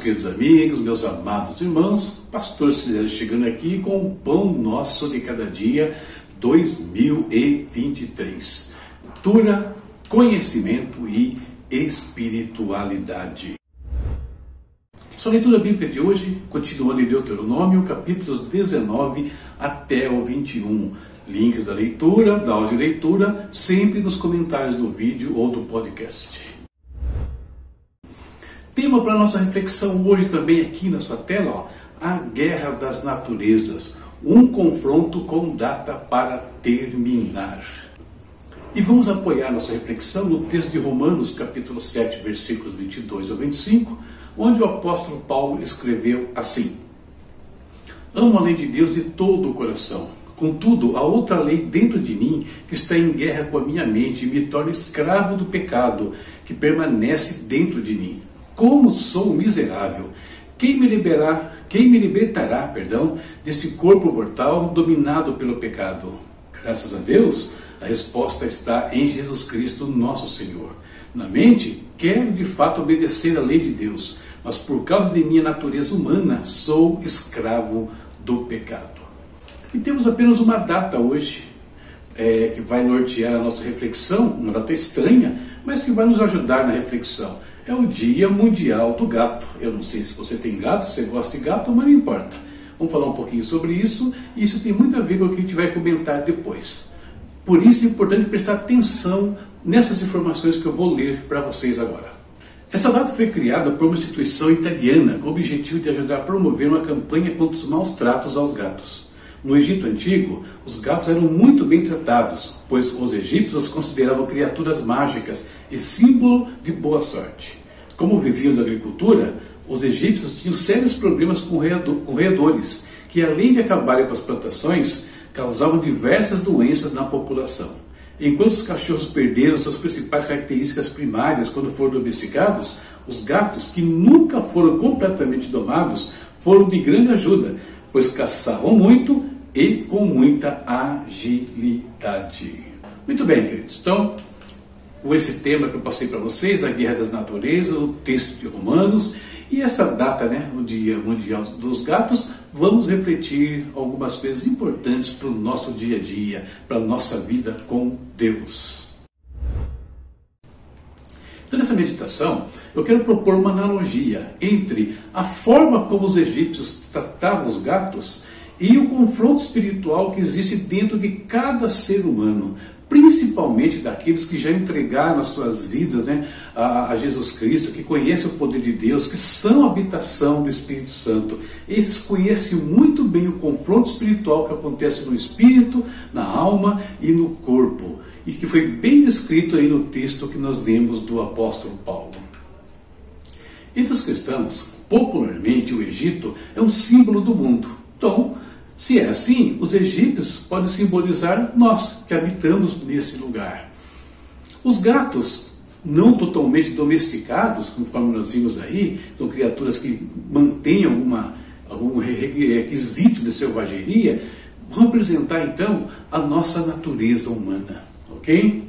Queridos amigos, meus amados irmãos, Pastor Cidade chegando aqui com o Pão Nosso de Cada Dia 2023. Cultura, conhecimento e espiritualidade. Nossa leitura bíblica de hoje, continuando em Deuteronômio, capítulos 19 até o 21. Links da leitura, da audioleitura, sempre nos comentários do vídeo ou do podcast. Tema para nossa reflexão hoje também aqui na sua tela, ó, a guerra das naturezas, um confronto com data para terminar. E vamos apoiar nossa reflexão no texto de Romanos, capítulo 7, versículos 22 a 25, onde o apóstolo Paulo escreveu assim: Amo a lei de Deus de todo o coração. Contudo, há outra lei dentro de mim que está em guerra com a minha mente e me torna escravo do pecado que permanece dentro de mim. Como sou miserável! Quem me liberará, quem me libertará, perdão, deste corpo mortal dominado pelo pecado? Graças a Deus, a resposta está em Jesus Cristo, nosso Senhor. Na mente, quero de fato obedecer à lei de Deus, mas por causa de minha natureza humana, sou escravo do pecado. E temos apenas uma data hoje, é, que vai nortear a nossa reflexão, uma data estranha, mas que vai nos ajudar na reflexão é o Dia Mundial do Gato. Eu não sei se você tem gato, se você gosta de gato, mas não importa. Vamos falar um pouquinho sobre isso, e isso tem muito a ver com o que a gente vai comentar depois. Por isso é importante prestar atenção nessas informações que eu vou ler para vocês agora. Essa data foi criada por uma instituição italiana com o objetivo de ajudar a promover uma campanha contra os maus tratos aos gatos. No Egito Antigo, os gatos eram muito bem tratados, pois os egípcios os consideravam criaturas mágicas e símbolo de boa sorte. Como viviam da agricultura, os egípcios tinham sérios problemas com roedores, que além de acabarem com as plantações, causavam diversas doenças na população. Enquanto os cachorros perderam suas principais características primárias quando foram domesticados, os gatos, que nunca foram completamente domados, foram de grande ajuda, pois caçavam muito e com muita agilidade. Muito bem, queridos. Então, com esse tema que eu passei para vocês, a Guerra das Naturezas, o texto de Romanos e essa data, né, o Dia Mundial dos Gatos, vamos refletir algumas coisas importantes para o nosso dia a dia, para a nossa vida com Deus. Então, nessa meditação, eu quero propor uma analogia entre a forma como os egípcios tratavam os gatos e o confronto espiritual que existe dentro de cada ser humano, principalmente daqueles que já entregaram as suas vidas né, a, a, Jesus Cristo, que conhecem o poder de Deus, que são habitação do Espírito Santo. Esses conhecem muito bem o confronto espiritual que acontece no espírito, na alma e no corpo e que foi bem descrito aí no texto que nós lemos do apóstolo Paulo. Entre os cristãos, popularmente o Egito é um símbolo do mundo. Então, se é assim, os egípcios podem simbolizar nós que habitamos nesse lugar. Os gatos, não totalmente domesticados, conforme nós vimos aí, são criaturas que mantêm alguma, algum requisito de selvageria, vão representar então a nossa natureza humana. Ok?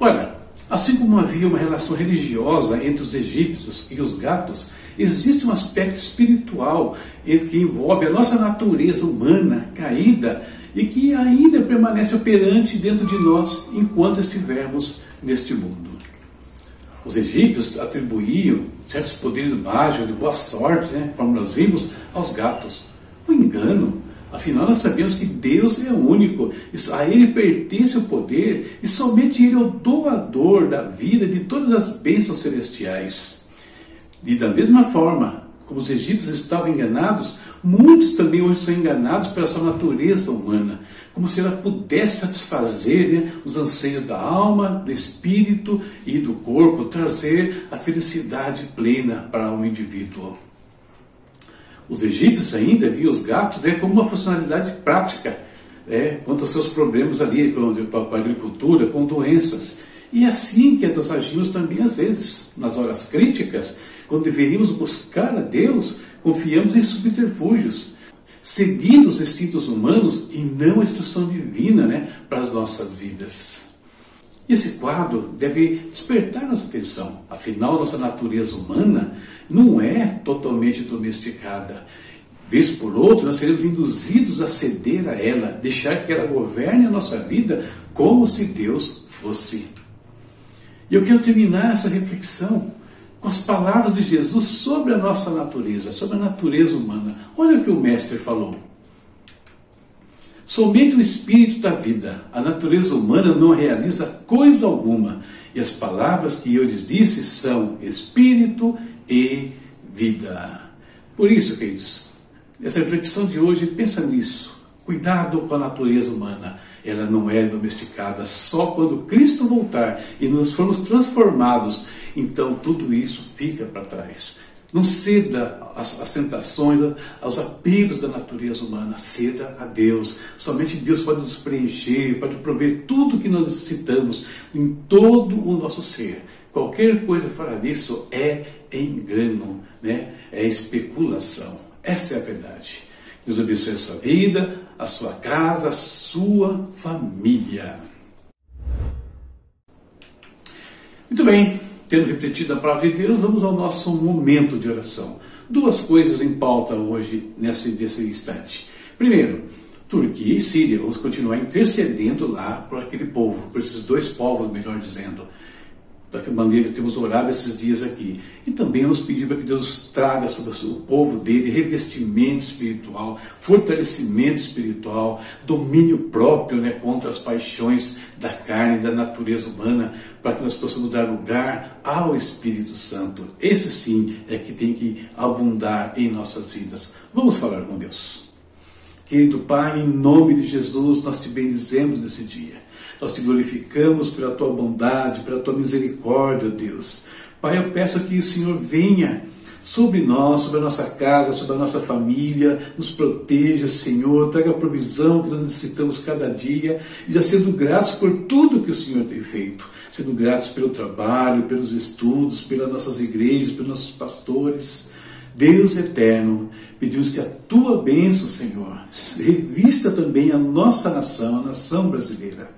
Ora, assim como havia uma relação religiosa entre os egípcios e os gatos, existe um aspecto espiritual que envolve a nossa natureza humana caída e que ainda permanece operante dentro de nós enquanto estivermos neste mundo. Os egípcios atribuíam certos poderes mágicos de boa sorte, né, como nós vimos, aos gatos. O engano Afinal, nós sabemos que Deus é único, a Ele pertence o poder e somente Ele é o doador da vida de todas as bênçãos celestiais. E da mesma forma, como os egípcios estavam enganados, muitos também hoje são enganados pela sua natureza humana, como se ela pudesse satisfazer né, os anseios da alma, do espírito e do corpo, trazer a felicidade plena para o indivíduo. Os egípcios ainda viam os gatos né, como uma funcionalidade prática é, quanto aos seus problemas ali com, a agricultura, com doenças. E é assim que nós agimos também às vezes, nas horas críticas, quando deveríamos buscar a Deus, confiamos em subterfúgios, seguindo os instintos humanos e não a instrução divina né, para as nossas vidas. Esse quadro deve despertar nossa atenção. Afinal, nossa natureza humana não é totalmente domesticada. Vez por outra, nós seremos induzidos a ceder a ela, deixar que ela governe a nossa vida como se Deus fosse. E eu quero terminar essa reflexão com as palavras de Jesus sobre a nossa natureza, sobre a natureza humana. Olha o que o Mestre falou. Somente o espírito da vida, a natureza humana não realiza coisa alguma, e as palavras que eu lhes disse são espírito e vida. Por isso, queridos, essa reflexão de hoje, pensa nisso. Cuidado com a natureza humana. Ela não é domesticada só quando Cristo voltar e nos formos transformados. Então tudo isso fica para trás. Não ceda às, às, tentações, aos apelos da natureza humana. Ceda a Deus. Somente Deus pode nos preencher, pode prover tudo que nós necessitamos em todo o nosso ser. Qualquer coisa fora disso é engano, né? é especulação. Essa é a verdade. Deus abençoe a sua vida, a sua casa, a sua família. Muito bem, tendo repetido a palavra de Deus, vamos ao nosso momento de oração. Duas coisas em pauta hoje, nesse, nesse instante. Primeiro, Turquia e Síria, vamos continuar intercedendo lá por aquele povo, por esses dois povos, melhor dizendo maneira que temos orado esses dias aqui. E também vamos pedir para que Deus traga sobre o povo dele revestimento espiritual, fortalecimento espiritual, domínio próprio né, contra as paixões da carne, da natureza humana, para que nós possamos dar lugar ao Espírito Santo. Esse sim é que tem que abundar em nossas vidas. Vamos falar com Deus. Querido Pai, em nome de Jesus, nós te bendizemos nesse dia. Nós te glorificamos pela tua bondade, pela tua misericórdia, Deus. Pai, eu peço que o Senhor venha sobre nós, sobre a nossa casa, sobre a nossa família, nos proteja, Senhor, traga a provisão que nós necessitamos cada dia, e já sendo gratos por tudo que o Senhor tem feito, sendo gratos pelo trabalho, pelos estudos, pelas nossas igrejas, pelos nossos pastores. Deus eterno, pedimos que a tua bênção, Senhor, revista também a nossa nação, a nação brasileira.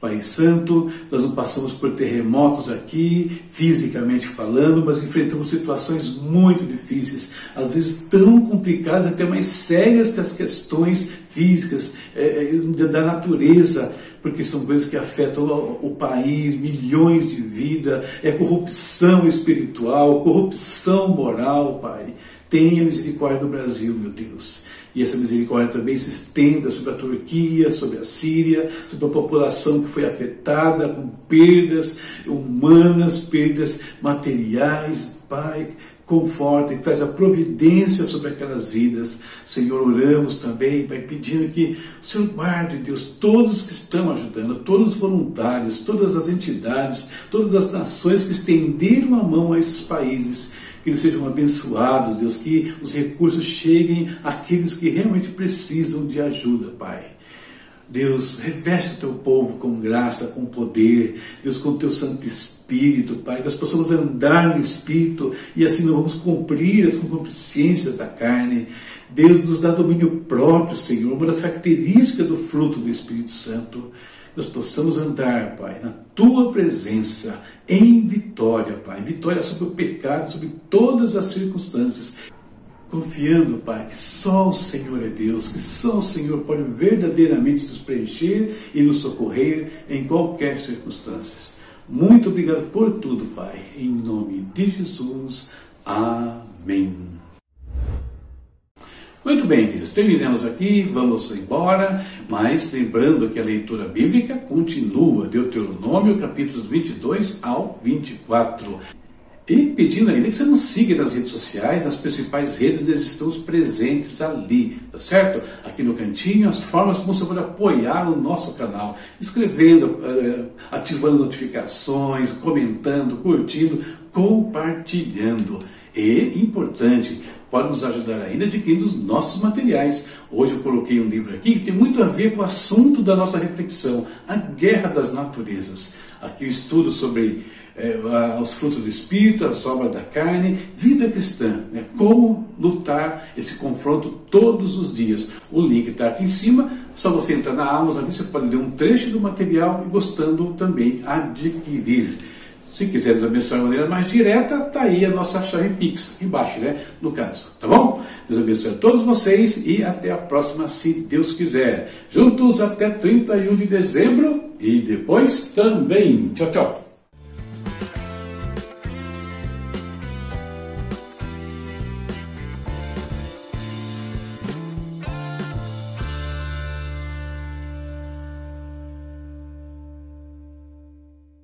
Pai Santo, nós não passamos por terremotos aqui, fisicamente falando, mas enfrentamos situações muito difíceis, às vezes tão complicadas, até mais sérias que as questões físicas, é, da natureza, porque são coisas que afetam o, país, milhões de vidas, é corrupção espiritual, corrupção moral, Pai. Tenha misericórdia do Brasil, meu Deus e essa misericórdia também se estenda sobre a Turquia, sobre a Síria, sobre a população que foi afetada com perdas humanas, perdas materiais. Pai, conforta e traz a providência sobre aquelas vidas. Senhor, oramos também, Pai, pedindo que o Senhor guarde, Deus, todos que estão ajudando, todos os voluntários, todas as entidades, todas as nações que estenderam a mão a esses países que eles sejam abençoados, Deus, que os recursos cheguem àqueles que realmente precisam de ajuda, Pai. Deus, reveste o teu povo com graça, com poder, Deus, com o teu Santo Espírito, Pai, nós possamos andar no Espírito e assim não vamos cumprir as concupiscências da carne. Deus nos dá domínio próprio, Senhor, uma das características do fruto do Espírito Santo nós possamos andar, Pai, na tua presença, em vitória, Pai. Vitória sobre o pecado, sobre todas as circunstâncias. Confiando, Pai, que só o Senhor é Deus, que só o Senhor pode verdadeiramente nos preencher e nos socorrer em qualquer circunstância. Muito obrigado por tudo, Pai. Em nome de Jesus. Amém. Muito bem, queridos, terminamos aqui, vamos embora, mas lembrando que a leitura bíblica continua, Deuteronômio capítulos 22 ao 24. E pedindo ainda que você nos siga nas redes sociais, nas principais redes, nós estamos presentes ali, tá certo? Aqui no cantinho, as formas como você pode apoiar o nosso canal, escrevendo, eh, ativando notificações, comentando, curtindo, compartilhando. E, importante, pode nos ajudar ainda adquirindo os nossos materiais. Hoje eu coloquei um livro aqui que tem muito a ver com o assunto da nossa reflexão, a guerra das naturezas. Aqui eu estudo sobre é, os frutos do Espírito, as obras da carne, vida cristã, né? como lutar esse confronto todos os dias. O link está aqui em cima, só você entrar na Amazon, você pode ler um trecho do material e gostando também adquirir. Se quiser nos abençoar de maneira mais direta, tá aí a nossa chave Pix, embaixo, né? No caso, tá bom? Deus abençoe a todos vocês e até a próxima, se Deus quiser. Juntos até 31 de dezembro e depois também. Tchau, tchau.